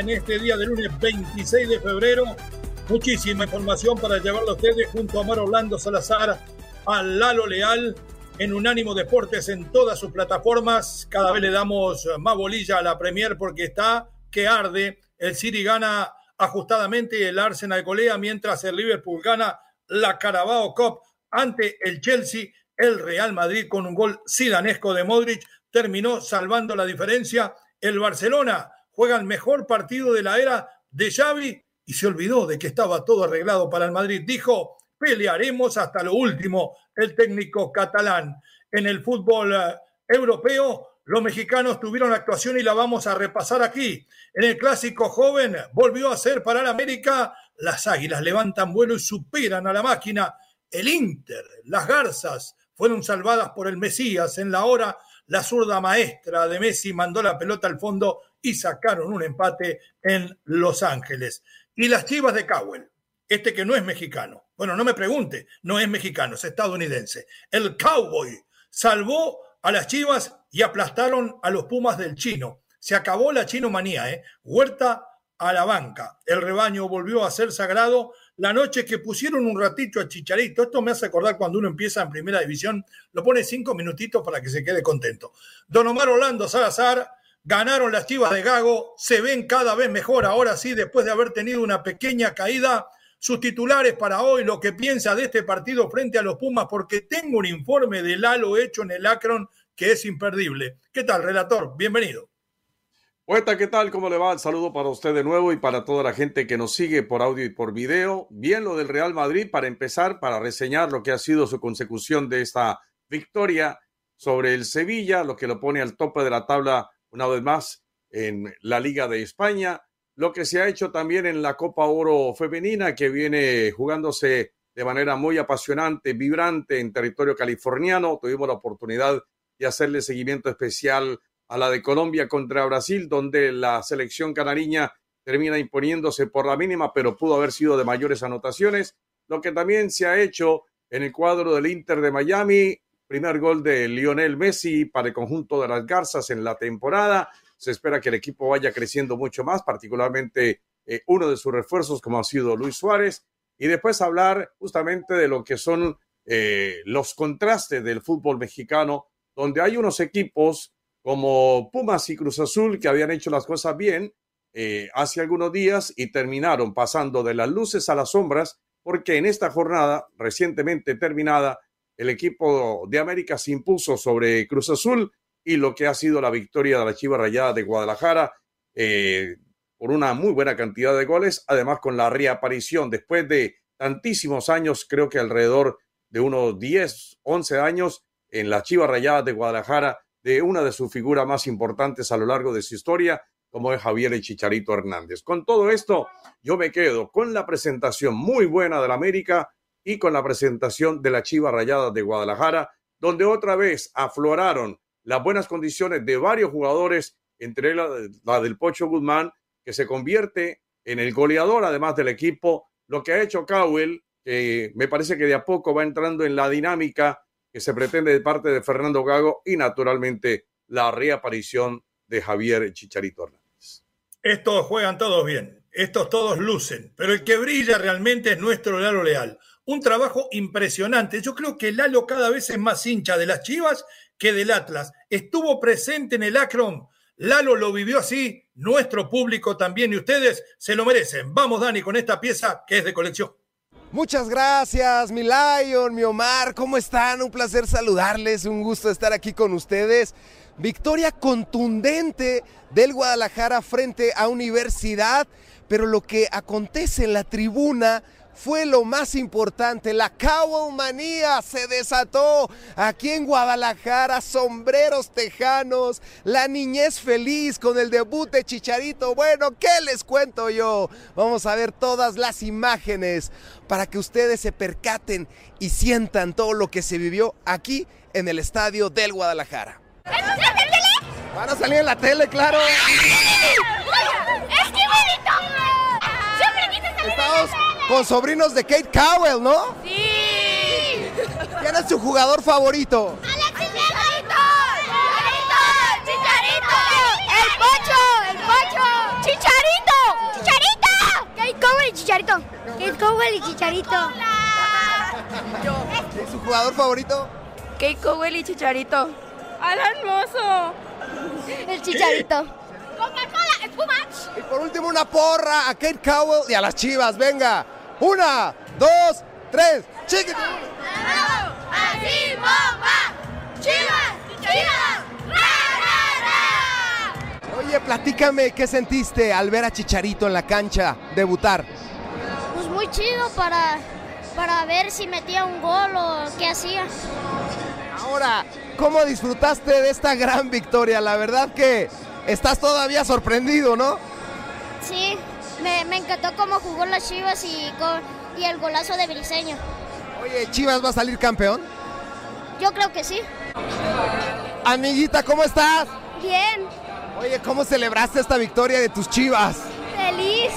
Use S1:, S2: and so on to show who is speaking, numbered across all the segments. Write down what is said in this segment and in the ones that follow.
S1: En este día de lunes 26 de febrero. Muchísima información para llevarlo a ustedes junto a Mar Orlando Salazar, a Lalo Leal, en Unánimo Deportes en todas sus plataformas. Cada vez le damos más bolilla a la Premier porque está que arde. El City gana ajustadamente el Arsenal golea, mientras el Liverpool gana la Carabao Cup ante el Chelsea. El Real Madrid con un gol sidanesco de Modric terminó salvando la diferencia. El Barcelona juega el mejor partido de la era de Xavi y se olvidó de que estaba todo arreglado para el Madrid. Dijo, pelearemos hasta lo último el técnico catalán. En el fútbol eh, europeo, los mexicanos tuvieron actuación y la vamos a repasar aquí. En el clásico joven volvió a ser para el América. Las águilas levantan vuelo y superan a la máquina. El Inter, las garzas, fueron salvadas por el Mesías en la hora. La zurda maestra de Messi mandó la pelota al fondo y sacaron un empate en Los Ángeles. Y las chivas de Cowell, este que no es mexicano. Bueno, no me pregunte, no es mexicano, es estadounidense. El Cowboy salvó a las chivas y aplastaron a los Pumas del chino. Se acabó la chinomanía, ¿eh? Huerta a la banca. El rebaño volvió a ser sagrado la noche que pusieron un ratito a Chicharito. Esto me hace acordar cuando uno empieza en primera división, lo pone cinco minutitos para que se quede contento. Don Omar Orlando Salazar Ganaron las chivas de Gago, se ven cada vez mejor ahora sí, después de haber tenido una pequeña caída. Sus titulares para hoy, lo que piensa de este partido frente a los Pumas, porque tengo un informe de Lalo hecho en el Akron que es imperdible. ¿Qué tal, relator? Bienvenido.
S2: Poeta, ¿qué tal? ¿Cómo le va? El saludo para usted de nuevo y para toda la gente que nos sigue por audio y por video. Bien lo del Real Madrid para empezar, para reseñar lo que ha sido su consecución de esta victoria sobre el Sevilla, lo que lo pone al tope de la tabla una vez más en la Liga de España, lo que se ha hecho también en la Copa Oro Femenina, que viene jugándose de manera muy apasionante, vibrante en territorio californiano. Tuvimos la oportunidad de hacerle seguimiento especial a la de Colombia contra Brasil, donde la selección canariña termina imponiéndose por la mínima, pero pudo haber sido de mayores anotaciones. Lo que también se ha hecho en el cuadro del Inter de Miami, Primer gol de Lionel Messi para el conjunto de las Garzas en la temporada. Se espera que el equipo vaya creciendo mucho más, particularmente eh, uno de sus refuerzos como ha sido Luis Suárez. Y después hablar justamente de lo que son eh, los contrastes del fútbol mexicano, donde hay unos equipos como Pumas y Cruz Azul que habían hecho las cosas bien eh, hace algunos días y terminaron pasando de las luces a las sombras, porque en esta jornada recientemente terminada, el equipo de América se impuso sobre Cruz Azul y lo que ha sido la victoria de la Chiva Rayada de Guadalajara eh, por una muy buena cantidad de goles, además con la reaparición después de tantísimos años, creo que alrededor de unos 10, 11 años en la Chiva Rayada de Guadalajara, de una de sus figuras más importantes a lo largo de su historia, como es Javier el Chicharito Hernández. Con todo esto, yo me quedo con la presentación muy buena del América, y con la presentación de la Chiva Rayada de Guadalajara, donde otra vez afloraron las buenas condiciones de varios jugadores, entre la, del Pocho Guzmán, que se convierte en el goleador además del equipo, lo que ha hecho Cowell, que me parece que de a poco va entrando en la dinámica que se pretende de parte de Fernando Gago y naturalmente la reaparición de Javier Chicharito Hernández.
S1: Estos juegan todos bien, estos todos lucen, pero el que brilla realmente es nuestro Lalo Leal un trabajo impresionante. Yo creo que Lalo cada vez es más hincha de las Chivas que del Atlas. Estuvo presente en el Akron Lalo lo vivió así, nuestro público también y ustedes se lo merecen. Vamos, Dani, con esta pieza que es de colección.
S3: Muchas gracias, mi Lion, mi Omar, ¿cómo están? Un placer saludarles, un gusto estar aquí con ustedes. Victoria contundente del Guadalajara frente a Universidad, pero lo que acontece en la tribuna fue lo más importante. La manía se desató aquí en Guadalajara, sombreros tejanos, la niñez feliz con el debut de Chicharito. Bueno, ¿qué les cuento yo? Vamos a ver todas las imágenes para que ustedes se percaten y sientan todo lo que se vivió aquí en el estadio del Guadalajara. Van a salir en la tele, claro.
S4: ¡Es que
S3: con sobrinos de Kate Cowell, ¿no?
S4: Sí.
S3: ¿Quién es su jugador favorito?
S4: Alexis Chicharito. Chicharito. Chicharito. El Pocho. El Pocho. Chicharito. Chicharito. Kate Cowell y Chicharito. Kate Cowell y Chicharito.
S3: ¿Es su jugador favorito?
S5: Kate Cowell y Chicharito.
S4: Alan Mozo. El Chicharito. Coca-Cola, espumach.
S3: Y por último una porra a Kate Cowell y a las Chivas, venga. Una, dos, tres, chiquitito.
S4: Así bomba. Chivas, Chivas. ¡Ra, ra,
S3: Oye, platícame qué sentiste al ver a Chicharito en la cancha debutar.
S4: Pues muy chido para, para ver si metía un gol o qué hacía.
S3: Ahora, ¿cómo disfrutaste de esta gran victoria? La verdad que estás todavía sorprendido, ¿no?
S4: Sí, me, me encantó cómo jugó las Chivas y, con, y el golazo de Briseño.
S3: Oye, ¿Chivas va a salir campeón?
S4: Yo creo que sí.
S3: Amiguita, ¿cómo estás?
S4: Bien,
S3: Oye, ¿cómo celebraste esta victoria de tus Chivas?
S4: feliz.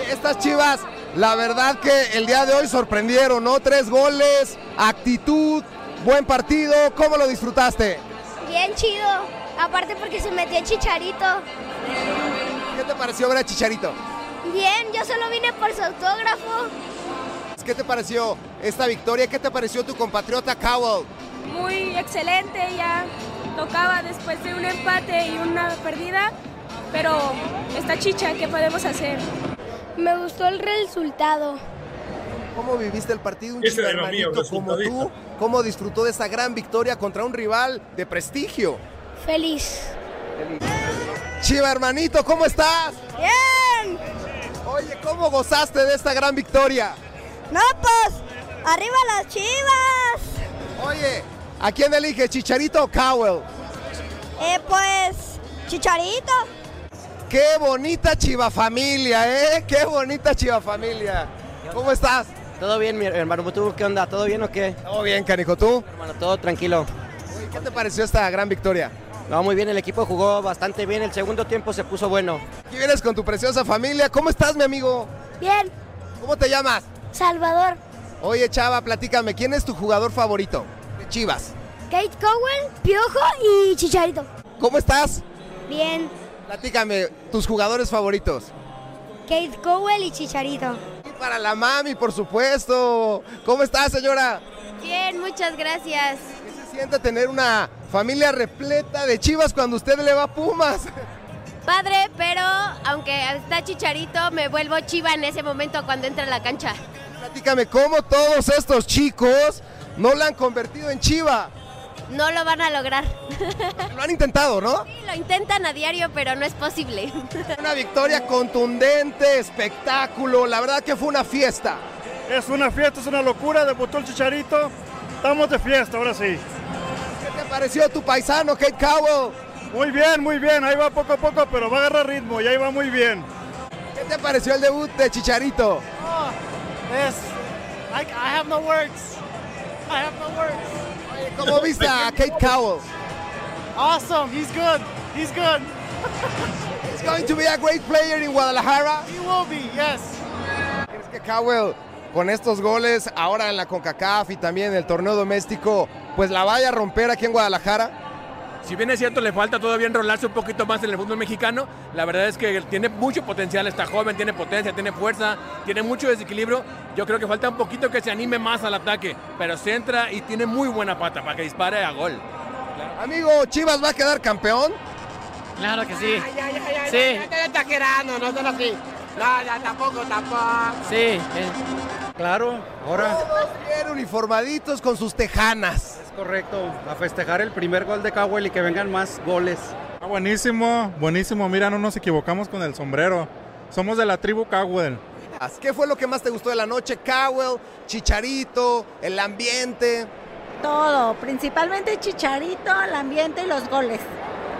S3: Oye, estas Chivas, la verdad que el día de hoy sorprendieron, ¿no? Tres goles, actitud, buen partido. ¿Cómo lo disfrutaste?
S4: Bien chido. Aparte porque se metió Chicharito.
S3: ¿Qué te pareció ver a Chicharito?
S4: Bien, yo solo vine por su autógrafo.
S3: ¿Qué te pareció esta victoria? ¿Qué te pareció tu compatriota Cowell?
S5: Muy excelente, ya tocaba después de un empate y una perdida, pero esta chicha, ¿qué podemos hacer?
S4: Me gustó el resultado.
S3: ¿Cómo viviste el partido? Un
S1: mío,
S3: como tú, ¿cómo disfrutó de esa gran victoria contra un rival de prestigio?
S4: Feliz.
S3: Chiva hermanito, ¿cómo estás?
S4: Bien.
S3: Oye, ¿cómo gozaste de esta gran victoria?
S4: No, pues, arriba las chivas.
S3: Oye, ¿a quién elige, Chicharito o Cowell?
S4: Eh, pues, Chicharito.
S3: Qué bonita chiva familia, ¿eh? Qué bonita chiva familia. ¿Cómo estás?
S6: Todo bien, mi hermano. ¿Tú qué onda? ¿Todo bien o qué?
S3: Todo bien, canijo, ¿tú?
S6: Hermano, todo tranquilo.
S3: Oye, ¿Qué te pareció esta gran victoria?
S6: No, muy bien, el equipo jugó bastante bien. El segundo tiempo se puso bueno.
S3: Aquí vienes con tu preciosa familia. ¿Cómo estás, mi amigo?
S4: Bien.
S3: ¿Cómo te llamas?
S4: Salvador.
S3: Oye, chava, platícame, ¿quién es tu jugador favorito de Chivas?
S4: Kate Cowell, Piojo y Chicharito.
S3: ¿Cómo estás?
S4: Bien.
S3: Platícame, tus jugadores favoritos.
S4: Kate Cowell y Chicharito.
S3: Y para la mami, por supuesto. ¿Cómo estás, señora?
S5: Bien, muchas gracias.
S3: ¿Qué se siente tener una familia repleta de Chivas cuando usted le va a Pumas?
S5: Padre, pero aunque está Chicharito, me vuelvo chiva en ese momento cuando entra a la cancha.
S3: Platícame, ¿cómo todos estos chicos no la han convertido en Chiva?
S5: No lo van a lograr.
S3: Lo han intentado, ¿no?
S5: Sí, lo intentan a diario, pero no es posible.
S3: Una victoria contundente, espectáculo, la verdad que fue una fiesta.
S7: Es una fiesta, es una locura, debutó el Chicharito. Estamos de fiesta, ahora sí.
S3: ¿Qué te pareció tu paisano, Kate Cowell?
S7: Muy bien, muy bien, ahí va poco a poco, pero va a agarrar ritmo y ahí va muy bien.
S3: ¿Qué te pareció el debut de Chicharito?
S7: Es, I, I have no words. I have no words.
S3: ¿Cómo viste a Kate Cowell?
S7: Awesome, he's good, he's good.
S3: He's going to be a great player in Guadalajara.
S7: He will be, yes.
S3: ¿Crees que Cowell, con estos goles, ahora en la CONCACAF y también en el torneo doméstico, pues la vaya a romper aquí en Guadalajara?
S8: Si bien es cierto, le falta todavía enrolarse un poquito más en el fútbol mexicano, la verdad es que tiene mucho potencial, está joven, tiene potencia, tiene fuerza, tiene mucho desequilibrio. Yo creo que falta un poquito que se anime más al ataque, pero se entra y tiene muy buena pata para que dispare a gol.
S3: Amigo, ¿Chivas va a quedar campeón?
S9: Claro que sí.
S10: Ya, ya, ya,
S9: Sí.
S10: no así. No, ya tampoco, tampoco.
S9: Sí.
S11: Claro, ahora
S3: Todos bien uniformaditos con sus tejanas.
S11: es correcto. A festejar el primer gol de Cowell y que vengan más goles.
S12: Ah, buenísimo, buenísimo. Mira, no nos equivocamos con el sombrero. Somos de la tribu Cowell.
S3: ¿Qué fue lo que más te gustó de la noche? Cowell, Chicharito, el ambiente.
S13: Todo, principalmente Chicharito, el ambiente y los goles.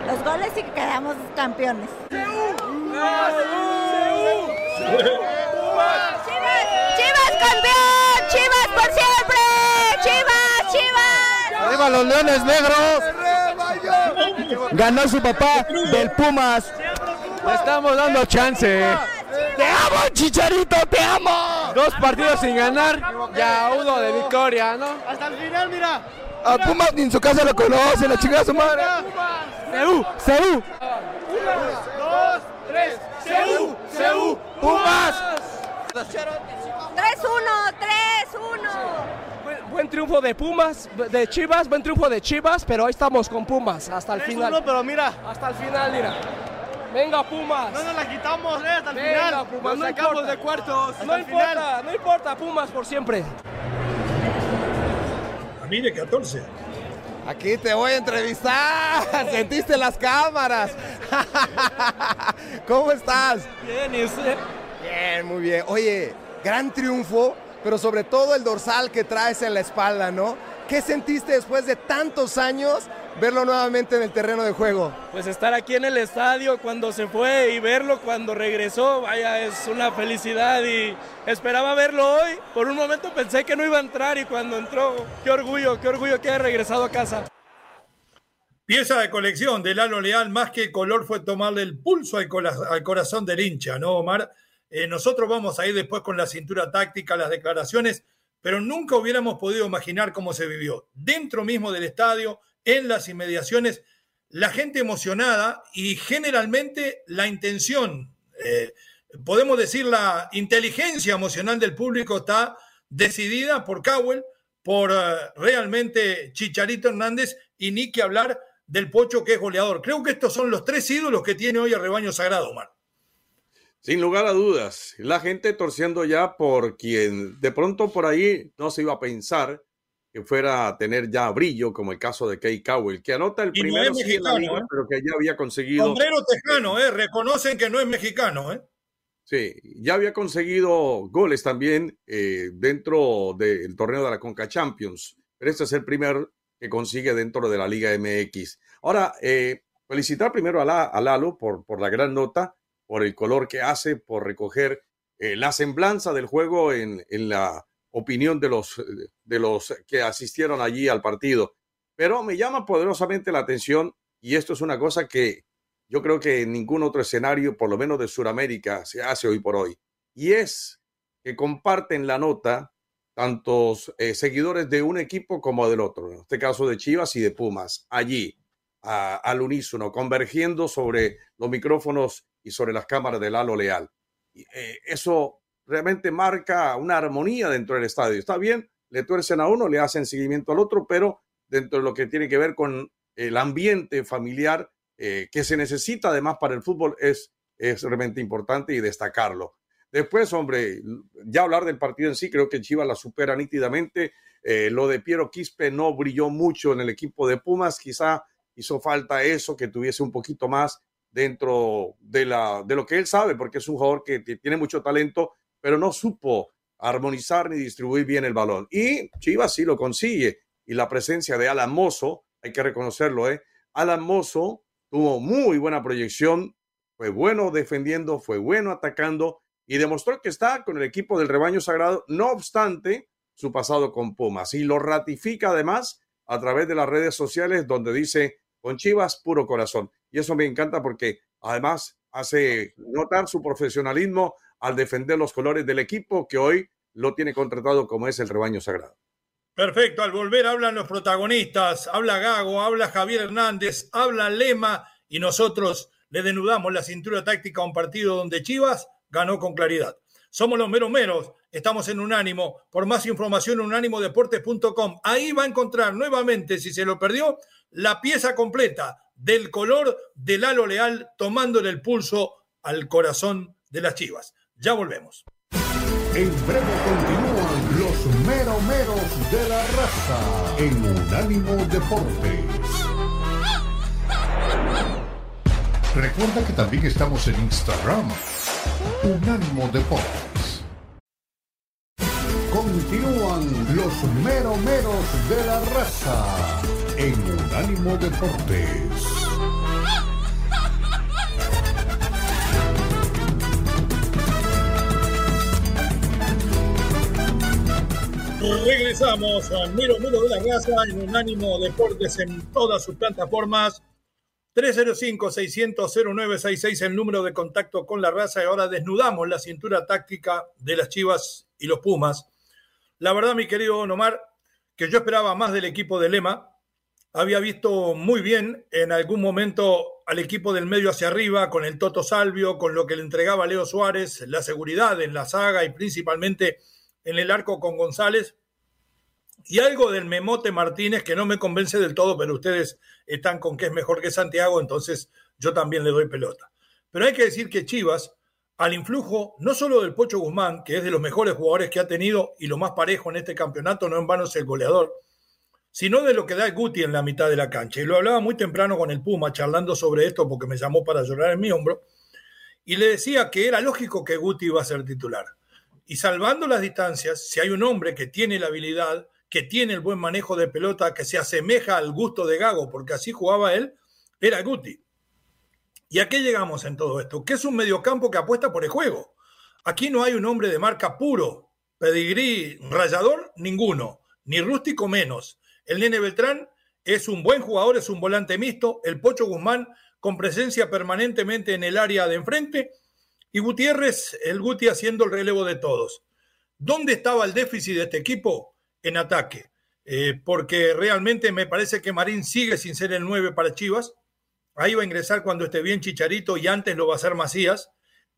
S13: Los goles y que quedamos campeones.
S4: ¡Chivas campeón! ¡Chivas por siempre! ¡Chivas, chivas!
S14: ¡Arriba los leones negros! Ganó su papá del Pumas. Le estamos dando chance. ¡Te amo, Chicharito! ¡Te amo! Dos partidos sin ganar, ya uno de victoria, ¿no?
S7: Hasta el final, mira.
S14: A Pumas ni en su casa lo conoce, la chingada de su madre. ¡Seú! ¡Seú!
S7: Dos, tres.
S14: ¡Seú! ¡Seú! ¡Pumas!
S4: 3-1, 3-1.
S14: Buen, buen triunfo de Pumas, de Chivas, buen triunfo de Chivas, pero ahí estamos con Pumas hasta el final.
S7: Uno, pero mira.
S14: Hasta el final, mira. Venga, Pumas.
S7: No nos la quitamos, eh, hasta el
S14: Venga,
S7: final.
S14: Pumas,
S7: Nos
S14: no
S7: sacamos
S14: importa.
S7: de cuartos.
S14: No
S7: Hasta
S14: importa,
S7: final.
S14: no importa, Pumas por siempre.
S1: A mí de 14.
S3: Aquí te voy a entrevistar. Sentiste las cámaras. ¿Cómo estás?
S14: Bien, ¿y usted?
S3: Bien, muy bien. Oye, gran triunfo, pero sobre todo el dorsal que traes en la espalda, ¿no? ¿Qué sentiste después de tantos años verlo nuevamente en el terreno de juego?
S15: Pues estar aquí en el estadio cuando se fue y verlo cuando regresó, vaya, es una felicidad y esperaba verlo hoy. Por un momento pensé que no iba a entrar y cuando entró, qué orgullo, qué orgullo que haya regresado a casa.
S1: Pieza de colección de Lalo Leal, más que color fue tomarle el pulso al, corazón del hincha, ¿no, Omar? Eh, nosotros vamos a ir después con la cintura táctica, las declaraciones, pero nunca hubiéramos podido imaginar cómo se vivió. Dentro mismo del estadio, en las inmediaciones, la gente emocionada y generalmente la intención, eh, podemos decir la inteligencia emocional del público está decidida por Cowell, por eh, realmente Chicharito Hernández y ni que hablar del Pocho que es goleador. Creo que estos son los tres ídolos que tiene hoy el rebaño sagrado, Omar.
S2: Sin lugar a dudas, la gente torciendo ya por quien de pronto por ahí no se iba a pensar que fuera a tener ya brillo, como el caso de Kay Cowell, que anota el
S1: Y
S2: primero
S1: mexicano,
S2: liga,
S1: ¿eh?
S2: pero que ya había conseguido.
S1: Sombrero tejano, ¿eh? Reconocen que no es mexicano, ¿eh?
S2: Sí, ya había conseguido goles también eh, dentro del torneo de la Conca Champions, pero este es el primer que consigue dentro de la Liga MX. Ahora, eh, felicitar primero a, la, a Lalo por, por la gran nota, por el color que hace, por recoger eh, la semblanza del juego en, en la opinión de los, de los que asistieron allí al partido. Pero me llama poderosamente la atención, y esto es una cosa que yo creo que en ningún otro escenario, por lo menos de Sudamérica, se hace hoy por hoy. Y es que comparten la nota tantos eh, seguidores de un equipo como del otro, en este caso de Chivas y de Pumas, allí, al unísono, convergiendo sobre los micrófonos y sobre las cámaras de Lalo Leal. Eh, eso realmente marca una armonía dentro del estadio. Está bien, le tuercen a uno, le hacen seguimiento al otro, pero dentro de lo que tiene que ver con el ambiente familiar eh, que se necesita además para el fútbol es, es realmente importante y destacarlo. Después, hombre, ya hablar del partido en sí, creo que Chivas la supera nítidamente. Eh, lo de Piero Quispe no brilló mucho en el equipo de Pumas, quizá hizo falta eso, que tuviese un poquito más dentro de, la, de lo que él sabe, porque es un jugador que tiene mucho talento, pero no supo armonizar ni distribuir bien el balón. Y Chivas sí lo consigue. Y la presencia de Alan Mozo, hay que reconocerlo, ¿eh? Alan Mozo tuvo muy buena proyección, fue bueno defendiendo, fue bueno atacando y demostró que está con el equipo del rebaño sagrado, no obstante su pasado con Pumas. Y lo ratifica además a través de las redes sociales donde dice, con Chivas, puro corazón. Y eso me encanta porque además hace notar su profesionalismo al defender los colores del equipo que hoy lo tiene contratado como es el rebaño sagrado.
S1: Perfecto, al volver hablan los protagonistas, habla Gago, habla Javier Hernández, habla Lema y nosotros le denudamos la cintura táctica a un partido donde Chivas ganó con claridad. Somos los meros meros, estamos en Unánimo. Por más información, unánimodeportes.com. Ahí va a encontrar nuevamente, si se lo perdió, la pieza completa del color del halo leal, tomándole el pulso al corazón de las chivas. Ya volvemos.
S16: En breve continúan los meromeros de la raza en Unánimo Deportes. Recuerda que también estamos en Instagram, Unánimo Deportes. Continúan los meromeros de la raza en Unánimo Deportes.
S1: Regresamos a Miro Miro de la Raza en Unánimo Deportes en todas sus plataformas. 305-600-0966 el número de contacto con la raza y ahora desnudamos la cintura táctica de las Chivas y los Pumas. La verdad, mi querido Omar, que yo esperaba más del equipo de Lema. Había visto muy bien en algún momento al equipo del medio hacia arriba, con el Toto Salvio, con lo que le entregaba Leo Suárez, la seguridad en la saga y principalmente en el arco con González. Y algo del Memote Martínez que no me convence del todo, pero ustedes están con que es mejor que Santiago, entonces yo también le doy pelota. Pero hay que decir que Chivas, al influjo no solo del Pocho Guzmán, que es de los mejores jugadores que ha tenido y lo más parejo en este campeonato, no en vano es el goleador, sino de lo que da Guti en la mitad de la cancha. Y lo hablaba muy temprano con el Puma, charlando sobre esto porque me llamó para llorar en mi hombro, y le decía que era lógico que Guti iba a ser titular. Y salvando las distancias, si hay un hombre que tiene la habilidad, que tiene el buen manejo de pelota, que se asemeja al gusto de Gago, porque así jugaba él, era Guti. ¿Y a qué llegamos en todo esto? Que es un mediocampo que apuesta por el juego. Aquí no hay un hombre de marca puro, pedigrí, rayador, ninguno, ni rústico menos. El Nene Beltrán es un buen jugador, es un volante mixto, el Pocho Guzmán con presencia permanentemente en el área de enfrente y Gutiérrez, el Guti haciendo el relevo de todos. ¿Dónde estaba el déficit de este equipo? En ataque. Eh, porque realmente me parece que Marín sigue sin ser el 9 para Chivas. Ahí va a ingresar cuando esté bien Chicharito y antes lo va a hacer Macías.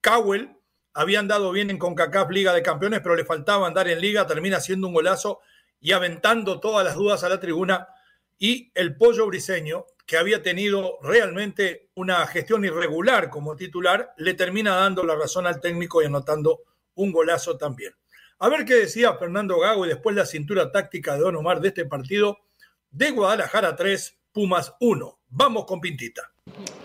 S1: Cowell había andado bien en CONCACAF Liga de Campeones, pero le faltaba andar en Liga, termina haciendo un golazo y aventando todas las dudas a la tribuna. Y el pollo briseño, que había tenido realmente una gestión irregular como titular, le termina dando la razón al técnico y anotando un golazo también. A ver qué decía Fernando Gago y después la cintura táctica de Don Omar de este partido de Guadalajara 3, Pumas 1. Vamos con Pintita.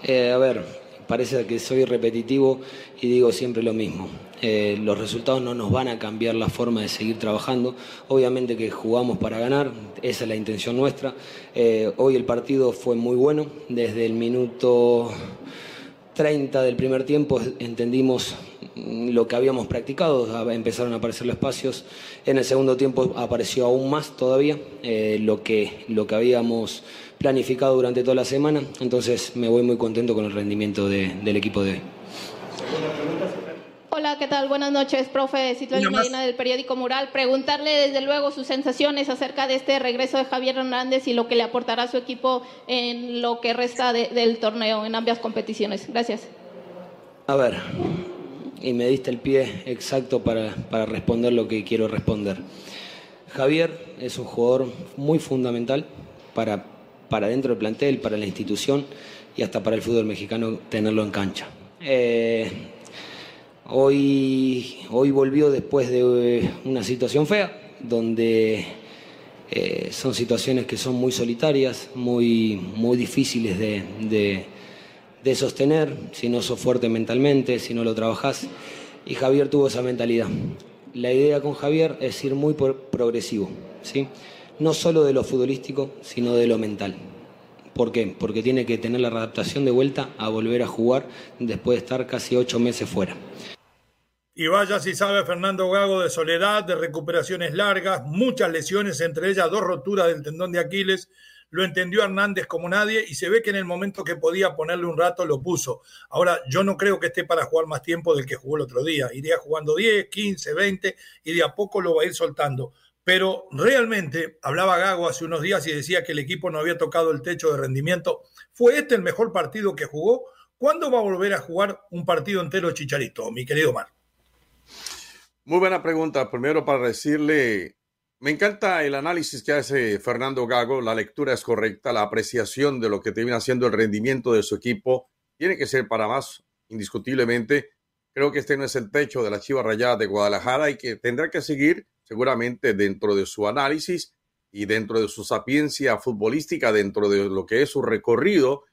S9: Eh, a ver, parece que soy repetitivo y digo siempre lo mismo. Eh, los resultados no nos van a cambiar la forma de seguir trabajando. Obviamente que jugamos para ganar, esa es la intención nuestra. Eh, hoy el partido fue muy bueno, desde el minuto 30 del primer tiempo entendimos lo que habíamos practicado, empezaron a aparecer los espacios. En el segundo tiempo apareció aún más todavía eh, lo, que, lo que habíamos planificado durante toda la semana. Entonces me voy muy contento con el rendimiento del equipo de hoy.
S17: Hola, ¿qué tal? Buenas noches, profe Citlali Medina del periódico Mural. Preguntarle desde luego sus sensaciones acerca de este regreso de Javier Hernández y lo que le aportará a su equipo en lo que resta del torneo en ambas competiciones. Gracias.
S9: A ver, y me diste el pie exacto para, para responder lo que quiero responder. Javier es un jugador muy fundamental para, para dentro del plantel, para la institución y hasta para el fútbol mexicano tenerlo en cancha. Eh, Hoy, hoy volvió después de eh, una situación fea, donde eh, son situaciones que son muy solitarias, muy, muy difíciles de, de, sostener, si no sos fuerte mentalmente, si no lo trabajás. Y Javier tuvo esa mentalidad. La idea con Javier es ir muy progresivo, ¿sí? no solo de lo futbolístico, sino de lo mental. ¿Por qué? Porque tiene que tener la adaptación de vuelta a volver a jugar después de estar casi ocho meses fuera.
S1: Y vaya si sabe Fernando Gago de soledad, de recuperaciones largas, muchas lesiones, entre ellas dos roturas del tendón de Aquiles. Lo entendió Hernández como nadie y se ve que en el momento que podía ponerle un rato lo puso. Ahora, yo no creo que esté para jugar más tiempo del que jugó el otro día. Iría jugando 10, 15, 20 y de a poco lo va a ir soltando. Pero realmente, hablaba Gago hace unos días y decía que el equipo no había tocado el techo de rendimiento. ¿Fue este el mejor partido que jugó? ¿Cuándo va a volver a jugar un partido entero Chicharito, mi querido Mar?
S2: Muy buena pregunta. Primero para decirle, Me encanta el análisis que hace Fernando Gago, la lectura es correcta, la apreciación de lo que termina siendo el rendimiento de su equipo tiene que ser para más, indiscutiblemente. Creo que este no es el techo de la Chiva Rayada de Guadalajara y que tendrá que seguir seguramente dentro de su análisis y dentro de su sapiencia futbolística, dentro de lo que es su recorrido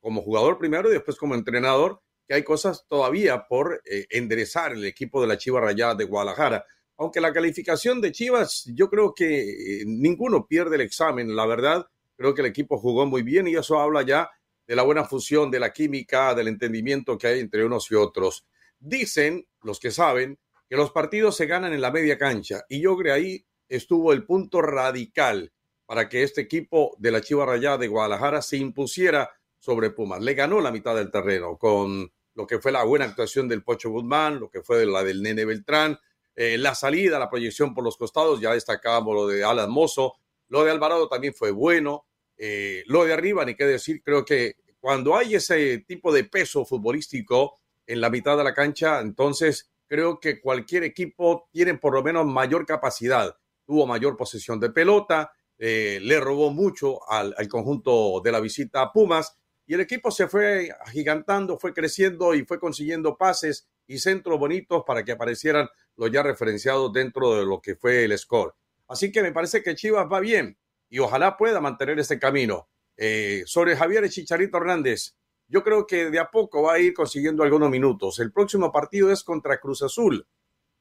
S2: como jugador primero y después como entrenador, que hay cosas todavía por eh, enderezar el equipo de la Chiva Rayada de Guadalajara aunque la calificación de Chivas, yo creo que eh, ninguno pierde el examen, la verdad, creo que el equipo jugó muy bien y eso habla ya de la buena fusión, de la química, del entendimiento que hay entre unos y otros. Dicen los que saben que los partidos se ganan en la media cancha y yo creo ahí estuvo el punto radical para que este equipo de la Chiva Rayada de Guadalajara se impusiera sobre Pumas. Le ganó la mitad del terreno con lo que fue la buena actuación del Pocho Guzmán, lo que fue la del Nene Beltrán, eh, la salida, la proyección por los costados, ya destacábamos lo de Alan Mozo, lo de Alvarado también fue bueno, eh, lo de arriba, ni qué decir, creo que cuando hay ese tipo de peso futbolístico en la mitad de la cancha, entonces creo que cualquier equipo tiene por lo menos mayor capacidad, tuvo mayor posesión de pelota, eh, le robó mucho al, al, conjunto de la visita a Pumas y el equipo se fue agigantando, fue creciendo y fue consiguiendo pases y centros bonitos para que aparecieran los ya referenciados dentro de lo que fue el score. Así que me parece que Chivas va bien y ojalá pueda mantener este camino. Eh, sobre Javier Chicharito Hernández, yo creo que de a poco va a ir consiguiendo algunos minutos. El próximo partido es contra Cruz Azul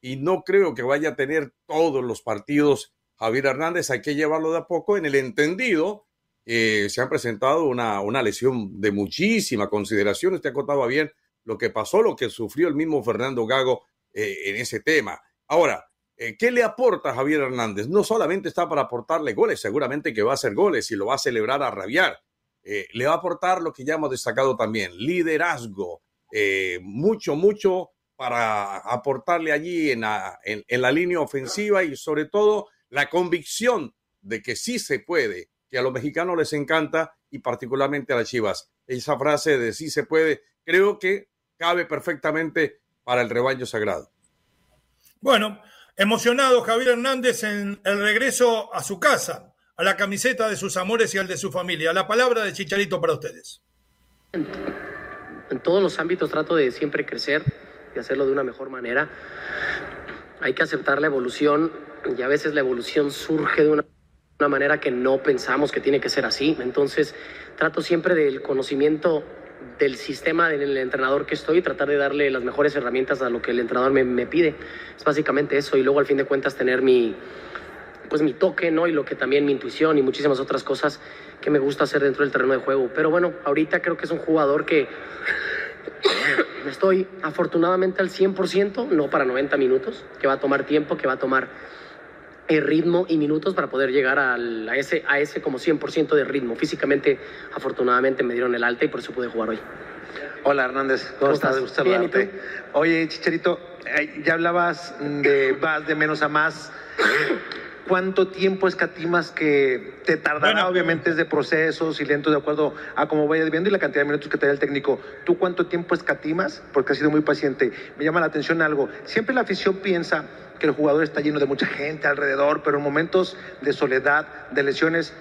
S2: y no creo que vaya a tener todos los partidos Javier Hernández. Hay que llevarlo de a poco en el entendido. Eh, se ha presentado una, una lesión de muchísima consideración. Usted ha contado bien lo que pasó, lo que sufrió el mismo Fernando Gago eh, en ese tema. Ahora, eh, ¿qué le aporta Javier Hernández? No solamente está para aportarle goles, seguramente que va a hacer goles y lo va a celebrar a rabiar. Le va a aportar lo que ya hemos destacado también, liderazgo, mucho, mucho para aportarle allí en la, en la línea ofensiva y sobre todo la convicción de que sí se puede, que a los mexicanos les encanta y particularmente a las Chivas. Esa frase de sí se puede, creo que cabe perfectamente para el rebaño sagrado.
S1: Bueno, emocionado Javier Hernández en el regreso a su casa, a la camiseta de sus amores y al de su familia. La palabra de Chicharito para ustedes.
S18: En todos los ámbitos trato de siempre crecer y hacerlo de una mejor manera. Hay que aceptar la evolución y a veces la evolución surge de una, una manera que no pensamos que tiene que ser así. Entonces trato siempre del conocimiento del sistema del entrenador que estoy tratar de darle las mejores herramientas a lo que el entrenador me, me, pide. Es básicamente eso y luego al fin de cuentas tener mi, pues mi toque, ¿no? Y lo que también mi intuición y muchísimas otras cosas que me gusta hacer dentro del terreno de juego. Pero bueno, ahorita creo que es un jugador que estoy afortunadamente al 100%, no para 90 minutos, que va a tomar tiempo, que va a tomar el ritmo y minutos para poder llegar al, a, ese, a ese como 100% de ritmo. Físicamente, afortunadamente, me dieron el alta y por eso pude jugar hoy.
S19: Hola Hernández, ¿cómo, estás? De gusto Bien, Oye, Chicharito, eh, ya hablabas de vas de menos a más. ¿Cuánto tiempo escatimas que te tardará? Bueno, obviamente es de procesos y lento de acuerdo a cómo vayas viendo y la cantidad de minutos que te da el técnico. ¿Tú cuánto tiempo escatimas? Porque has sido muy paciente. Me llama la atención algo. Siempre la afición piensa que el jugador está lleno de mucha gente alrededor, pero en momentos de soledad, de lesiones,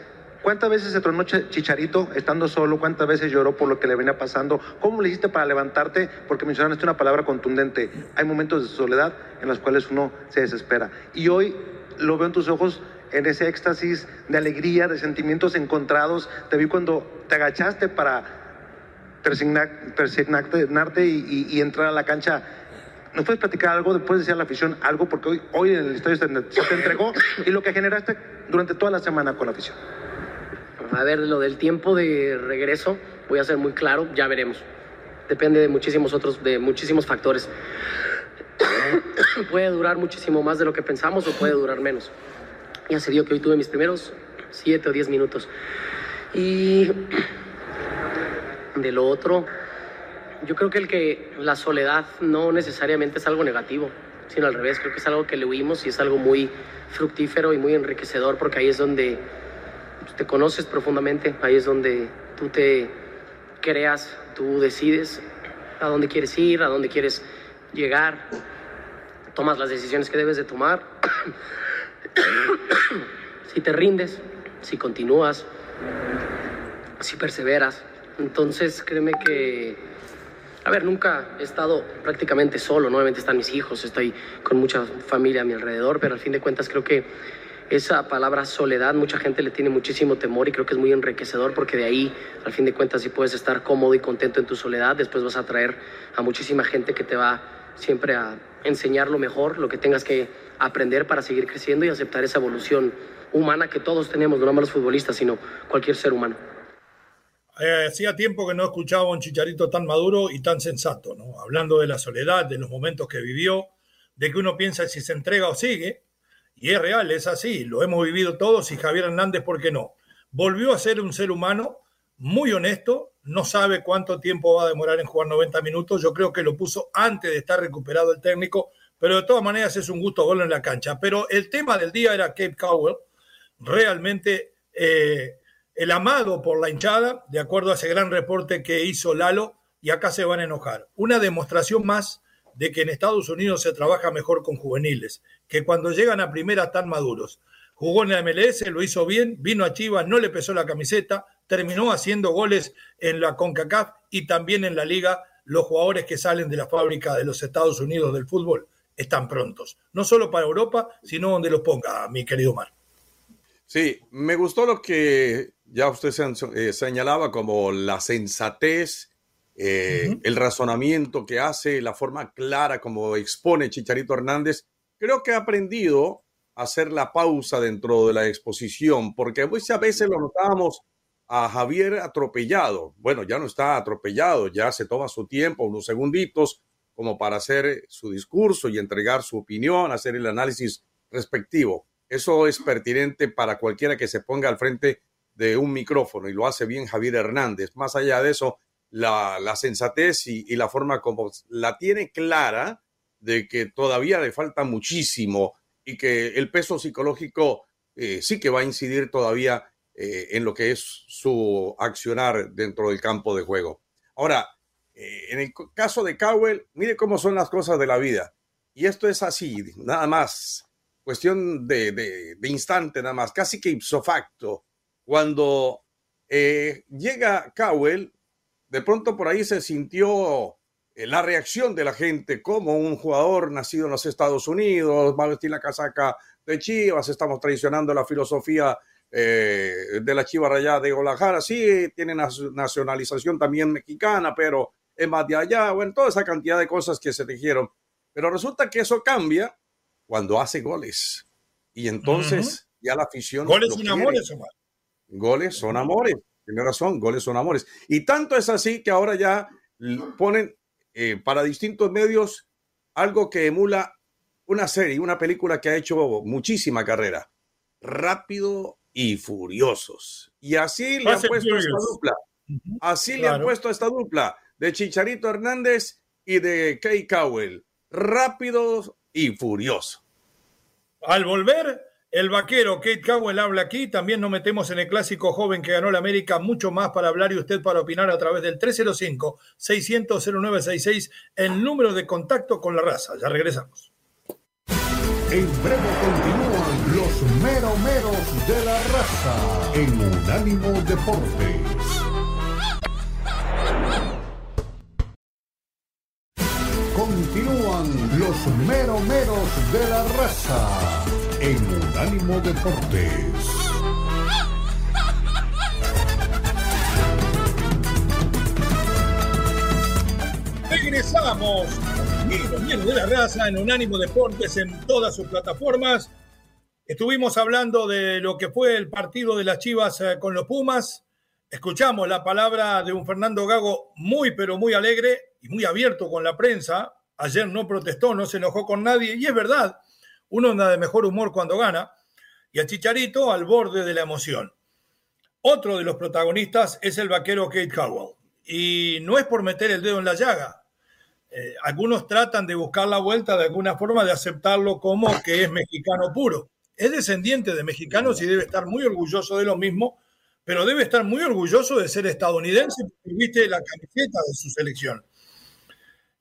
S19: ¿Cuántas veces se tronó Chicharito estando solo? ¿Cuántas veces lloró por lo que le venía pasando? ¿Cómo le hiciste para levantarte? Porque mencionaste una palabra contundente. Hay momentos de soledad en los cuales uno se desespera. Y hoy lo veo en tus ojos en ese éxtasis de alegría, de sentimientos encontrados. Te vi cuando te agachaste para persignarte y, y, y entrar a la cancha ¿Nos puedes platicar algo? Después decir a la afición algo? Porque hoy, hoy en el estadio se te entregó y lo que generaste durante toda la semana con la afición.
S18: A ver, lo del tiempo de regreso, voy a ser muy claro, ya veremos. Depende de muchísimos otros, de muchísimos factores. puede durar muchísimo más de lo que pensamos o puede durar menos. Ya se dio que hoy tuve mis primeros siete o diez minutos. Y de lo otro, yo creo que el que la soledad no necesariamente es algo negativo, sino al revés, creo que es algo que le huimos y es algo muy fructífero y muy enriquecedor porque ahí es donde te conoces profundamente, ahí es donde tú te creas, tú decides a dónde quieres ir, a dónde quieres llegar, tomas las decisiones que debes de tomar si te rindes, si continúas, si perseveras. Entonces, créeme que, a ver, nunca he estado prácticamente solo, nuevamente están mis hijos, estoy con mucha familia a mi alrededor, pero al fin de cuentas creo que esa palabra soledad, mucha gente le tiene muchísimo temor y creo que es muy enriquecedor porque de ahí, al fin de cuentas, si puedes estar cómodo y contento en tu soledad, después vas a atraer a muchísima gente que te va siempre a enseñar lo mejor, lo que tengas que aprender para seguir creciendo y aceptar esa evolución humana que todos tenemos, no nada más los futbolistas, sino cualquier ser humano.
S1: Eh, hacía tiempo que no escuchaba un chicharito tan maduro y tan sensato, ¿no? Hablando de la soledad, de los momentos que vivió, de que uno piensa si se entrega o sigue, y es real, es así, lo hemos vivido todos y Javier Hernández, ¿por qué no? Volvió a ser un ser humano muy honesto, no sabe cuánto tiempo va a demorar en jugar 90 minutos, yo creo que lo puso antes de estar recuperado el técnico, pero de todas maneras es un gusto verlo en la cancha. Pero el tema del día era Cape Cowell, realmente eh, el amado por la hinchada, de acuerdo a ese gran reporte que hizo Lalo, y acá se van a enojar. Una demostración más de que en Estados Unidos se trabaja mejor con juveniles, que cuando llegan a primera están maduros. Jugó en la MLS, lo hizo bien, vino a Chivas, no le pesó la camiseta, terminó haciendo goles en la CONCACAF y también en la liga. Los jugadores que salen de la fábrica de los Estados Unidos del fútbol están prontos, no solo para Europa, sino donde los ponga, mi querido Mar.
S2: Sí, me gustó lo que ya usted eh, señalaba como la sensatez, eh, el razonamiento que hace, la forma clara como expone Chicharito Hernández. Creo que ha aprendido a hacer la pausa dentro de la exposición, porque a veces lo notábamos a Javier atropellado. Bueno, ya no está atropellado, ya se toma su tiempo, unos segunditos, como para hacer su discurso y entregar su opinión, hacer el análisis respectivo. Eso es pertinente para cualquiera que se ponga al frente de un micrófono y lo hace bien Javier Hernández. Más allá de eso, la, sensatez y, la forma como la tiene clara de que todavía le falta muchísimo y que el peso psicológico eh, sí que va a incidir todavía eh, en lo que es su accionar dentro del campo de juego. Ahora, eh, en el caso de Cowell, mire cómo son las cosas de la vida. Y esto es así, nada más cuestión de, instante nada más, casi que ipso facto. Cuando eh, llega Cowell, de pronto por ahí se sintió eh, la reacción de la gente como un jugador nacido en los Estados Unidos, va a vestir la casaca de Chivas, estamos traicionando la filosofía eh, de la Chiva Rayada de Guadalajara, sí, tiene nacionalización también mexicana, pero es más de allá, bueno, toda esa cantidad de cosas que se dijeron. Pero resulta que eso cambia cuando hace goles. Y entonces ya la afición.
S1: Goles son amores, Omar.
S2: Goles son amores. Tiene razón, goles son amores. Y tanto es así que ahora ya ponen eh, para distintos medios algo que emula una serie, una película que ha hecho muchísima carrera. Rápido y furiosos. Y así le han puesto esta dupla. Así le han puesto esta dupla de Chicharito Hernández y de Kay Cowell. Rápidos y furioso.
S1: Al volver, el vaquero Kate Cowell habla aquí. También nos metemos en el clásico joven que ganó la América. Mucho más para hablar y usted para opinar a través del 305-600-0966, el número de contacto con la raza. Ya regresamos.
S16: En breve continúan los meromeros de la raza en Unánimo Deportes. Continúan los meromeros de la raza en Unánimo Deportes.
S1: Regresamos, amigos de la raza, en Unánimo Deportes en todas sus plataformas. Estuvimos hablando de lo que fue el partido de las Chivas eh, con los Pumas. Escuchamos la palabra de un Fernando Gago muy, pero muy alegre y muy abierto con la prensa. Ayer no protestó, no se enojó con nadie, y es verdad, uno anda de mejor humor cuando gana, y a Chicharito al borde de la emoción. Otro de los protagonistas es el vaquero Kate Cowell, y no es por meter el dedo en la llaga. Eh, algunos tratan de buscar la vuelta de alguna forma de aceptarlo como que es mexicano puro. Es descendiente de mexicanos y debe estar muy orgulloso de lo mismo, pero debe estar muy orgulloso de ser estadounidense porque viste la camiseta de su selección.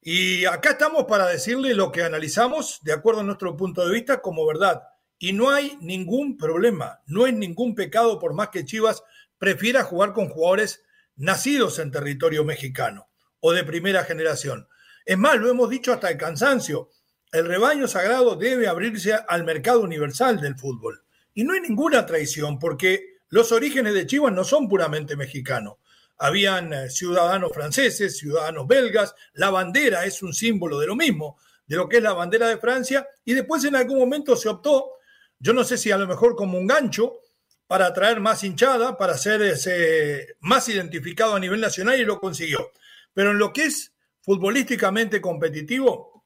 S1: Y acá estamos para decirle lo que analizamos de acuerdo a nuestro punto de vista como verdad. Y no hay ningún problema, no es ningún pecado por más que Chivas prefiera jugar con jugadores nacidos en territorio mexicano o de primera generación. Es más, lo hemos dicho hasta el cansancio, el rebaño sagrado debe abrirse al mercado universal del fútbol. Y no hay ninguna traición, porque los orígenes de Chivas no son puramente mexicanos. Habían eh, ciudadanos franceses, ciudadanos belgas, la bandera es un símbolo de lo mismo, de lo que es la bandera de Francia, y después en algún momento se optó, yo no sé si a lo mejor como un gancho, para atraer más hinchada, para ser más identificado a nivel nacional y lo consiguió. Pero en lo que es futbolísticamente competitivo,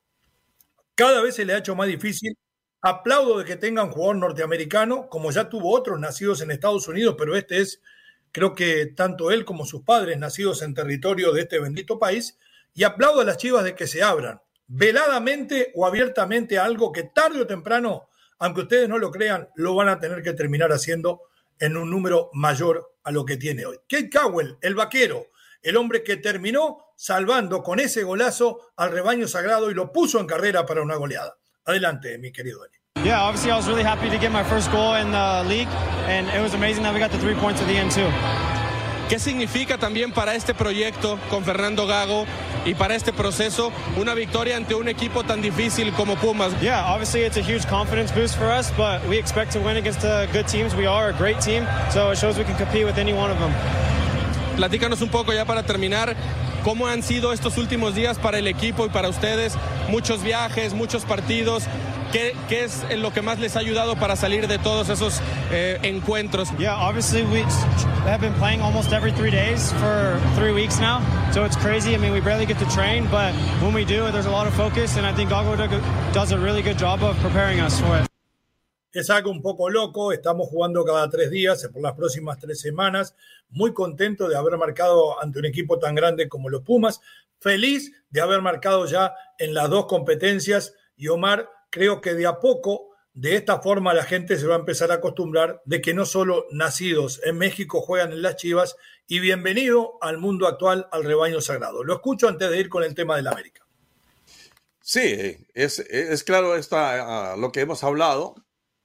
S1: cada vez se le ha hecho más difícil. Aplaudo de que tenga un jugador norteamericano, como ya tuvo otros nacidos en Estados Unidos, pero este es, creo que tanto él como sus padres nacidos en territorio de este bendito país. Y aplaudo a las chivas de que se abran veladamente o abiertamente a algo que tarde o temprano, aunque ustedes no lo crean, lo van a tener que terminar haciendo en un número mayor a lo que tiene hoy. Kate Cowell, el vaquero, el hombre que terminó salvando con ese golazo al rebaño sagrado y lo puso en carrera para una goleada. Adelante, mi querido.
S20: Yeah, obviously I was really happy to get my first goal in the league, and it was amazing that we got the three points at the end too.
S21: ¿Qué significa también para este proyecto con Fernando Gago y para este proceso una victoria ante un equipo tan difícil como Pumas?
S20: Yeah, obviously it's a huge confidence boost for us, but we expect to win against the good teams. We are a great team, so it shows we can compete with any one of them.
S21: Platícanos un poco ya para terminar. ¿Cómo han sido estos últimos días para el equipo y para ustedes? Muchos viajes, muchos partidos. ¿Qué, ¿Qué, es lo que más les ha ayudado para salir de todos esos eh, encuentros?
S20: Yeah, obviously we have been playing almost every three days for three weeks now, so it's crazy. I mean, we barely get to train, but when we do, there's a lot of focus, and I think Gago does a really good job of preparing us for it.
S1: Es algo un poco loco, estamos jugando cada tres días por las próximas tres semanas, muy contento de haber marcado ante un equipo tan grande como los Pumas, feliz de haber marcado ya en las dos competencias y Omar creo que de a poco, de esta forma, la gente se va a empezar a acostumbrar de que no solo nacidos en México juegan en las Chivas y bienvenido al mundo actual, al rebaño sagrado. Lo escucho antes de ir con el tema del América.
S2: Sí, es, claro esta, lo que hemos hablado,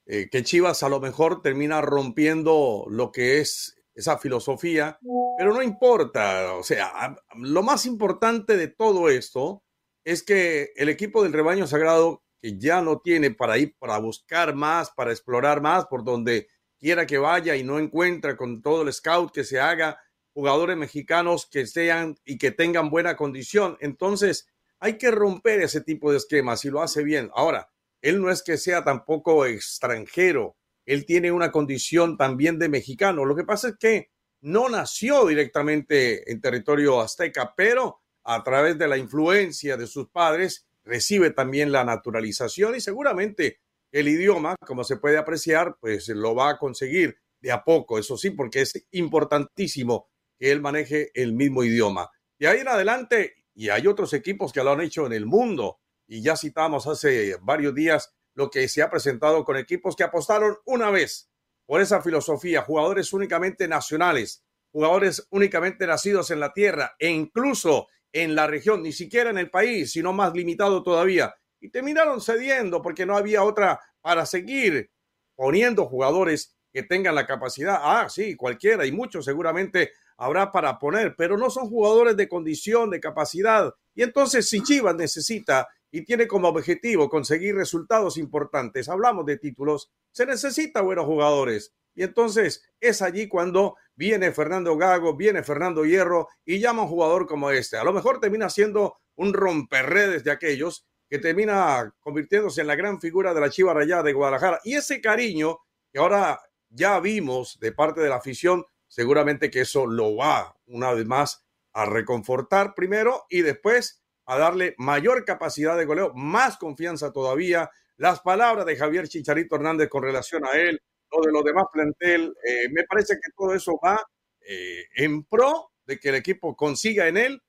S2: eh, que Chivas a lo mejor termina rompiendo lo que es esa filosofía, pero no importa, o sea, lo más importante de todo esto es que el equipo del rebaño sagrado que ya no tiene para ir, para buscar más, para explorar más por donde quiera que vaya y no encuentra con todo el scout que se haga jugadores mexicanos que sean y que tengan buena condición. Entonces, hay que romper ese tipo de esquemas y lo hace bien. Ahora, él no es que sea tampoco extranjero, él tiene una condición también de mexicano. Lo que pasa es que no nació directamente en territorio azteca, pero a través de la influencia de sus padres recibe también la naturalización y seguramente el idioma, como se puede apreciar, pues lo va a conseguir de a poco, eso sí, porque es importantísimo que él maneje el mismo idioma. Y ahí en adelante, y hay otros equipos que lo han hecho en el mundo, y ya citamos hace varios días lo que se ha presentado con equipos que apostaron una vez por esa filosofía, jugadores únicamente nacionales, jugadores únicamente nacidos en la tierra e incluso en la región, ni siquiera en el país, sino más limitado todavía. Y terminaron cediendo porque no había otra para seguir poniendo jugadores que tengan la capacidad. Ah, sí, cualquiera y muchos seguramente habrá para poner, pero no son jugadores de condición, de capacidad. Y entonces si Chivas necesita y tiene como objetivo conseguir resultados importantes, hablamos de títulos, se necesita buenos jugadores. Y entonces es allí cuando viene Fernando Gago, viene Fernando Hierro y llama a un jugador como este. A lo mejor termina siendo un romperredes de aquellos que termina convirtiéndose en la gran figura de la Chiva Rayada de Guadalajara. Y ese cariño que ahora ya vimos de parte de la afición, seguramente que eso lo va una vez más a reconfortar primero y después a darle mayor capacidad de goleo, más confianza todavía. Las palabras de Javier Chicharito Hernández con relación a él, lo de los demás plantel, eh, me parece que todo eso va eh, en pro de que el equipo consiga en él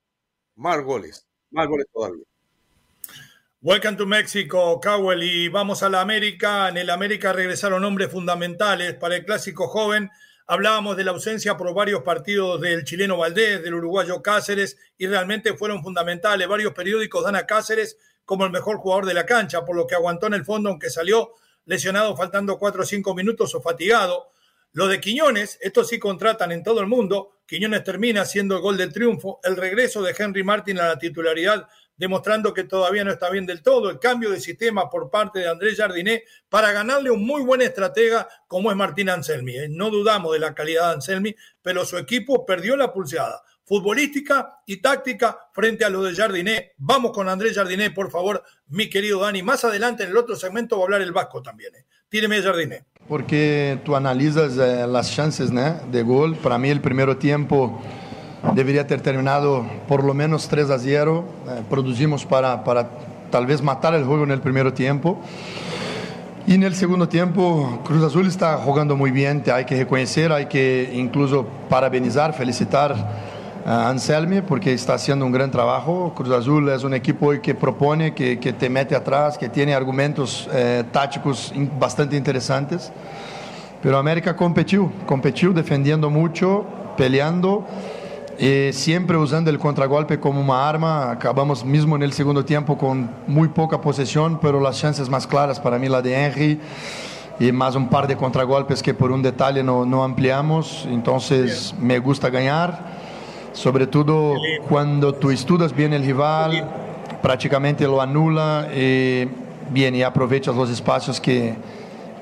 S2: más goles, más goles todavía.
S1: Welcome to Mexico, Cowell, y vamos a la América. En el América regresaron hombres fundamentales para el clásico joven. Hablábamos de la ausencia por varios partidos del chileno Valdés, del uruguayo Cáceres, y realmente fueron fundamentales. Varios periódicos dan a Cáceres como el mejor jugador de la cancha, por lo que aguantó en el fondo, aunque salió lesionado faltando cuatro o cinco minutos o fatigado. Lo de Quiñones, estos sí contratan en todo el mundo. Quiñones termina siendo el gol del triunfo. El regreso de Henry Martin a la titularidad, demostrando que todavía no está bien del todo. El cambio de sistema por parte de Andrés Jardiné para ganarle un muy buen estratega como es Martín Anselmi. Eh, no dudamos de la calidad de Anselmi, pero su equipo perdió la pulseada futbolística y táctica frente a lo de Jardiné. Vamos con Andrés Jardiné, por favor, mi querido Dani. Más adelante en el otro segmento va a hablar el Vasco también. ¿eh? Tíreme Jardiné.
S22: Porque tú analizas eh, las chances de gol. Para mí el primer tiempo debería ter terminado por lo menos 3 a 0. Eh, producimos para, para tal vez matar el juego en el primer tiempo. Y en el segundo tiempo, Cruz Azul está jugando muy bien, hay que reconocer, hay que incluso parabenizar, felicitar Anselmi porque está haciendo un gran trabajo. Cruz Azul es un equipo que propone, que, que te mete atrás, que tiene argumentos eh, tácticos bastante interesantes. Pero América competió, competió defendiendo mucho, peleando, y siempre usando el contragolpe como una arma. Acabamos mismo en el segundo tiempo con muy poca posesión, pero las chances más claras para mí la de Henry y más un par de contragolpes que por un detalle no, no ampliamos. Entonces me gusta ganar sobre todo cuando tú estudias bien el rival, prácticamente lo anula y bien y aprovechas los espacios que,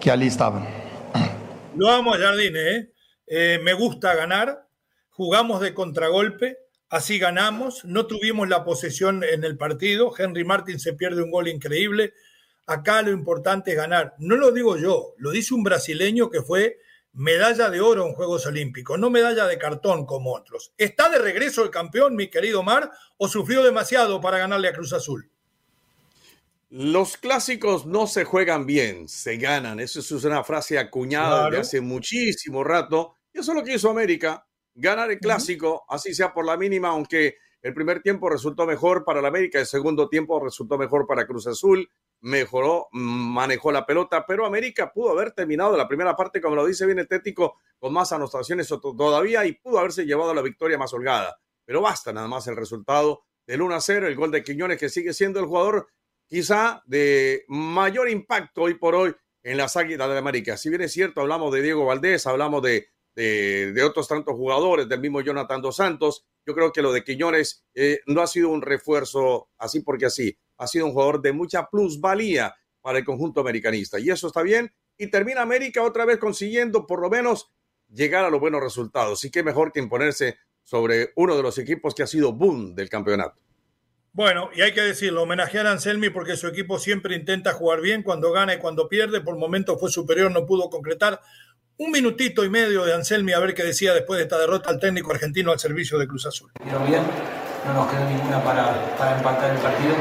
S22: que allí estaban.
S1: Lo amo Jardine, ¿eh? ¿eh? me gusta ganar, jugamos de contragolpe, así ganamos, no tuvimos la posesión en el partido, Henry Martin se pierde un gol increíble, acá lo importante es ganar, no lo digo yo, lo dice un brasileño que fue medalla de oro en Juegos Olímpicos, no medalla de cartón como otros. ¿Está de regreso el campeón, mi querido Mar, o sufrió demasiado para ganarle a Cruz Azul?
S2: Los clásicos no se juegan bien, se ganan. Eso es una frase acuñada de hace muchísimo rato. Y eso es lo que hizo América, ganar el clásico, así sea por la mínima, aunque el primer tiempo resultó mejor para la América, el segundo tiempo resultó mejor para Cruz Azul mejoró, manejó la pelota, pero América pudo haber terminado la primera parte, como lo dice bien el técnico, con más anotaciones todavía y pudo haberse llevado la victoria más holgada. Pero basta nada más el resultado del 1 a 0, el gol de Quiñones, que sigue siendo el jugador quizá de mayor impacto hoy por hoy en las Águilas de América. Si bien es cierto, hablamos de Diego Valdés, hablamos de, de, otros tantos jugadores, del mismo Jonathan Dos Santos, yo creo que lo de Quiñones eh, no ha sido un refuerzo así porque así ha sido un jugador de mucha plusvalía para el conjunto americanista. Y eso está bien. Y termina América otra vez consiguiendo por lo menos llegar a los buenos resultados. Y qué mejor que imponerse sobre uno de los equipos que ha sido boom del campeonato.
S1: Bueno, y hay que decirlo, homenajear a Anselmi porque su equipo siempre intenta jugar bien cuando gana y cuando pierde. Por momentos fue superior, no pudo concretar. Un minutito y medio de Anselmi a ver qué decía después de esta derrota al técnico argentino al servicio de Cruz Azul.
S23: Bien, no nos quedó ninguna para, empatar el partido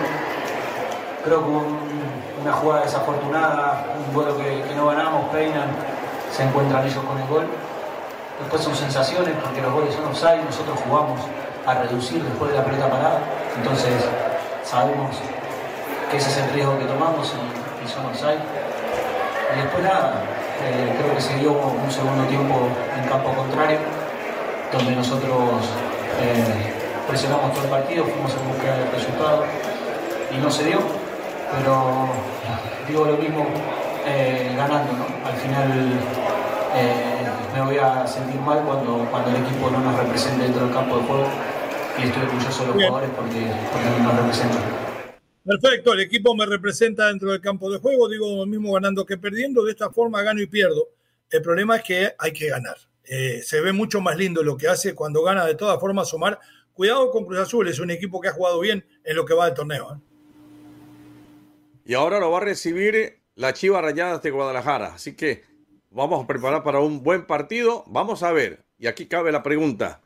S23: creo que una jugada desafortunada, un vuelo que, no ganamos, peinan, se encuentran ellos con el gol. Después son sensaciones porque los goles son offside, nosotros jugamos a reducir después de la pelota parada, entonces sabemos que ese es el riesgo que tomamos y, son offside. Y después nada, eh, creo que se dio un segundo tiempo en campo contrario, donde nosotros eh, presionamos todo el partido, fuimos en busca del resultado y no se dio pero digo lo mismo eh, ganando, ¿no? Al final me voy a sentir mal cuando, cuando el equipo no nos represente dentro del campo de juego y estoy orgulloso de los jugadores porque, porque nos representan.
S1: Perfecto, el equipo me representa dentro del campo de juego, digo lo mismo ganando que perdiendo, de esta forma gano y pierdo. El problema es que hay que ganar. Eh, se ve mucho más lindo lo que hace cuando gana de todas formas sumar. Cuidado con Cruz Azul, es un equipo que ha jugado bien en lo que va del torneo. ¿eh?
S2: y ahora lo va a recibir la Chiva Rayadas de Guadalajara. Así que vamos a preparar para un buen partido. Vamos a ver, y aquí cabe la pregunta.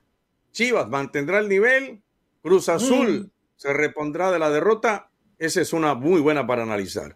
S2: Chivas mantendrá el nivel, Cruz Azul mm. se repondrá de la derrota. Esa es una muy buena para analizar.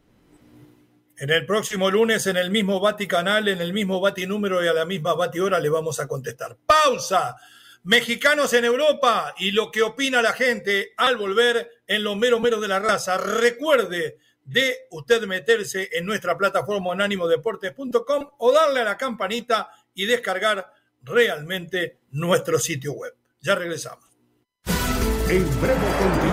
S1: En el próximo lunes, en el mismo Vaticanal, en el mismo Batinúmero y a la misma Batihora le vamos a contestar. Pausa. Mexicanos en Europa y lo que opina la gente al volver en los mero mero de la raza. Recuerde, de usted meterse en nuestra plataforma unánimodeportes.com o darle a la campanita y descargar realmente nuestro sitio web. Ya regresamos.
S16: En breve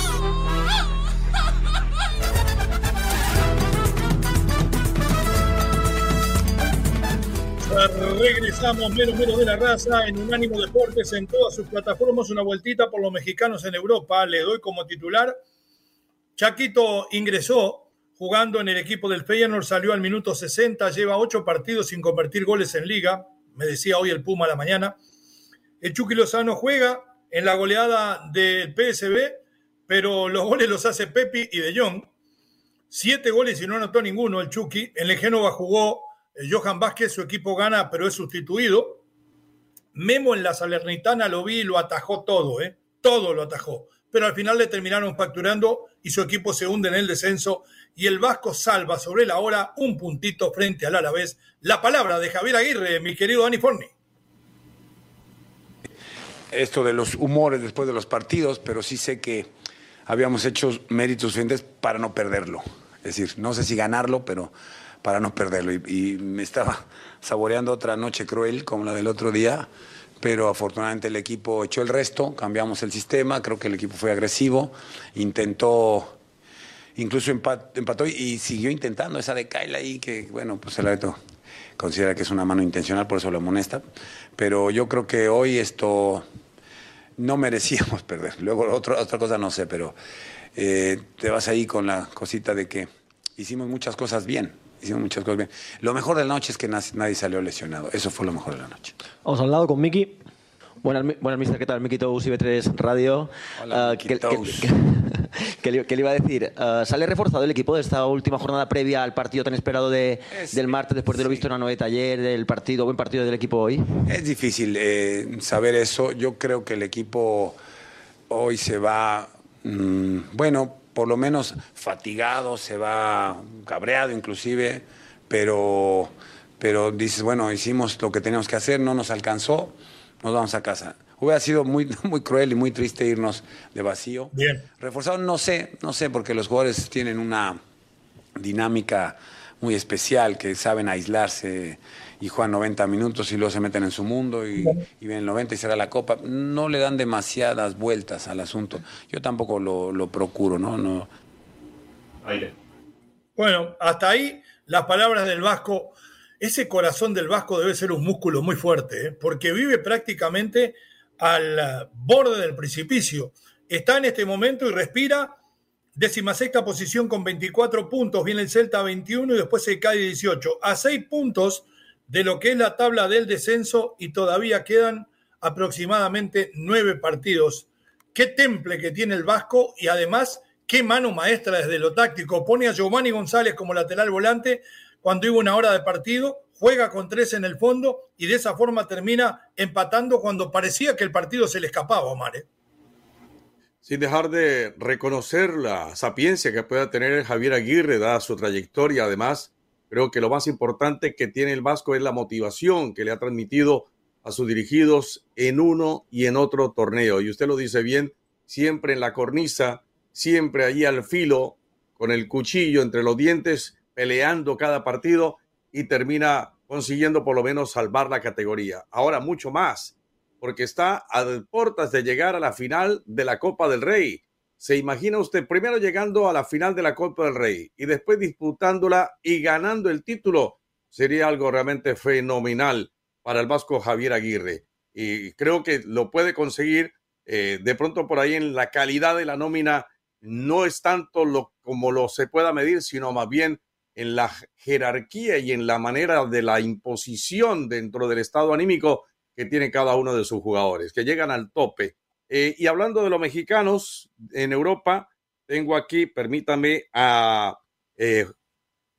S1: Regresamos, menos menos de la raza, en Unánimo Deportes, en todas sus plataformas, una vueltita por los mexicanos en Europa. Le doy como titular. Chaquito ingresó jugando en el equipo del Feyenoord, salió al minuto 60, lleva ocho partidos sin convertir goles en liga, me decía hoy el Puma a la mañana. El Chucky Lozano juega en la goleada del PSB, pero los goles los hace Pepi y De Jong. Siete goles y no anotó ninguno el Chucky. En el Génova jugó Johan Vázquez, su equipo gana, pero es sustituido. Memo en la Salernitana lo vi y lo atajó todo, ¿eh? Todo lo atajó. Pero al final le terminaron facturando y su equipo se hunde en el descenso y el Vasco salva sobre la hora un puntito frente al Alavés. La palabra de Javier Aguirre, mi querido Dani Forni.
S24: Esto de los humores después de los partidos, pero sí sé que habíamos hecho méritos suficientes para no perderlo. Es decir, no sé si ganarlo, pero para no perderlo. Y, me estaba saboreando otra noche cruel como la del otro día, pero afortunadamente el equipo echó el resto, cambiamos el sistema, creo que el equipo fue agresivo, intentó, incluso empató y siguió intentando esa de Kyle ahí, que bueno, pues el árbitro considera que es una mano intencional, por eso lo amonesta. Pero yo creo que hoy esto no merecíamos perder. Luego otra otra cosa no sé, pero eh, te vas ahí con la cosita de que hicimos muchas cosas bien hicimos muchas cosas bien. Lo mejor de la noche es que nadie salió lesionado. Eso fue lo mejor de la noche.
S25: Vamos al lado con Miki. Buenas, buenas mister, ¿qué tal? Miki Tous, IB3 Radio.
S24: Hola, uh, que,
S25: que, le, iba a decir, uh, ¿sale reforzado el equipo de esta última jornada previa al partido tan esperado de, del martes, después de lo visto en la novedad ayer, del partido, buen partido del equipo hoy?
S24: Es difícil eh, saber eso. Yo creo que el equipo hoy se va, mmm, bueno, por lo menos fatigado, se va cabreado inclusive, pero, pero dices, bueno, hicimos lo que teníamos que hacer, no nos alcanzó, nos vamos a casa. Hubiera sido muy, muy cruel y muy triste irnos de vacío.
S1: Bien.
S24: Reforzado, no sé, no sé, porque los jugadores tienen una dinámica muy especial, que saben aislarse y juegan 90 minutos y luego se meten en su mundo y, y ven 90 y será la copa. No le dan demasiadas vueltas al asunto. Yo tampoco lo, procuro, ¿no? no.
S1: Aire. Bueno, hasta ahí las palabras del Vasco. Ese corazón del Vasco debe ser un músculo muy fuerte, ¿eh? porque vive prácticamente al borde del precipicio. Está en este momento y respira. Décima sexta posición con 24 puntos. Viene el Celta 21 y después se cae 18. A 6 puntos de lo que es la tabla del descenso y todavía quedan aproximadamente nueve partidos. Qué temple que tiene el Vasco y además qué mano maestra desde lo táctico. Pone a Giovanni González como lateral volante cuando iba una hora de partido, juega con tres en el fondo y de esa forma termina empatando cuando parecía que el partido se le escapaba, Omar. ¿eh?
S2: Sin dejar de reconocer la sapiencia que pueda tener Javier Aguirre, dada su trayectoria, además Creo que lo más importante que tiene el Vasco es la motivación que le ha transmitido a sus dirigidos en uno y en otro torneo. Y usted lo dice bien, siempre en la cornisa, siempre allí al filo, con el cuchillo entre los dientes, peleando cada partido y termina consiguiendo por lo menos salvar la categoría. Ahora mucho más, porque está a puertas de llegar a la final de la Copa del Rey. ¿Se imagina usted primero llegando a la final de la Copa del Rey y después disputándola y ganando el título? Sería algo realmente fenomenal para el Vasco Javier Aguirre. Y creo que lo puede conseguir eh, de pronto por ahí en la calidad de la nómina. No es tanto lo, como lo se pueda medir, sino más bien en la jerarquía y en la manera de la imposición dentro del estado anímico que tiene cada uno de sus jugadores, que llegan al tope eh, y hablando de los mexicanos en Europa, tengo aquí, permítame, a, eh,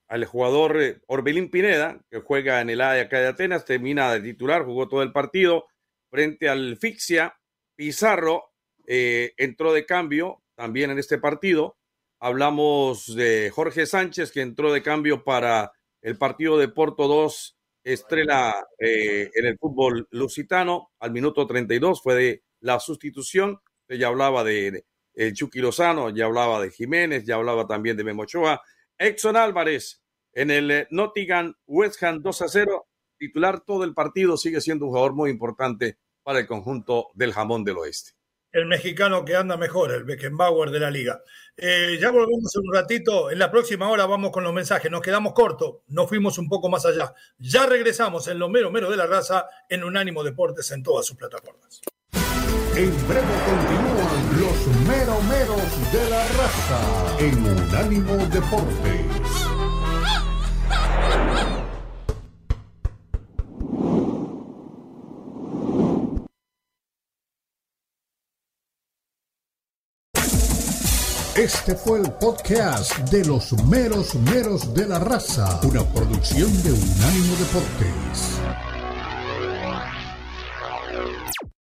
S2: al jugador eh, Orbelín Pineda, que juega en el AEK de Atenas, termina de titular, jugó todo el partido frente al Fixia. Pizarro entró de cambio también en este partido. Hablamos de Jorge Sánchez, que entró de cambio para el partido de Porto 2, estrella en el fútbol lusitano, al minuto 32, fue de la sustitución. Ya hablaba de, el Chucky Lozano, ya hablaba de Jiménez, ya hablaba también de Memochoa. Exxon Álvarez en el eh, Nottingham West Ham 2 a 0 titular todo el partido, sigue siendo un jugador muy importante para el conjunto del jamón del oeste.
S1: El mexicano que anda mejor, el Beckenbauer de la liga. Eh, ya volvemos en un ratito. En la próxima hora vamos con los mensajes. Nos quedamos cortos, nos fuimos un poco más allá. Ya regresamos en lo mero mero de la raza en Unánimo Deportes en todas sus plataformas.
S16: En breve continúan los mero meros de la raza en Unánimo Deportes. Este fue el podcast de los meros meros de la raza, una producción de Unánimo Deportes.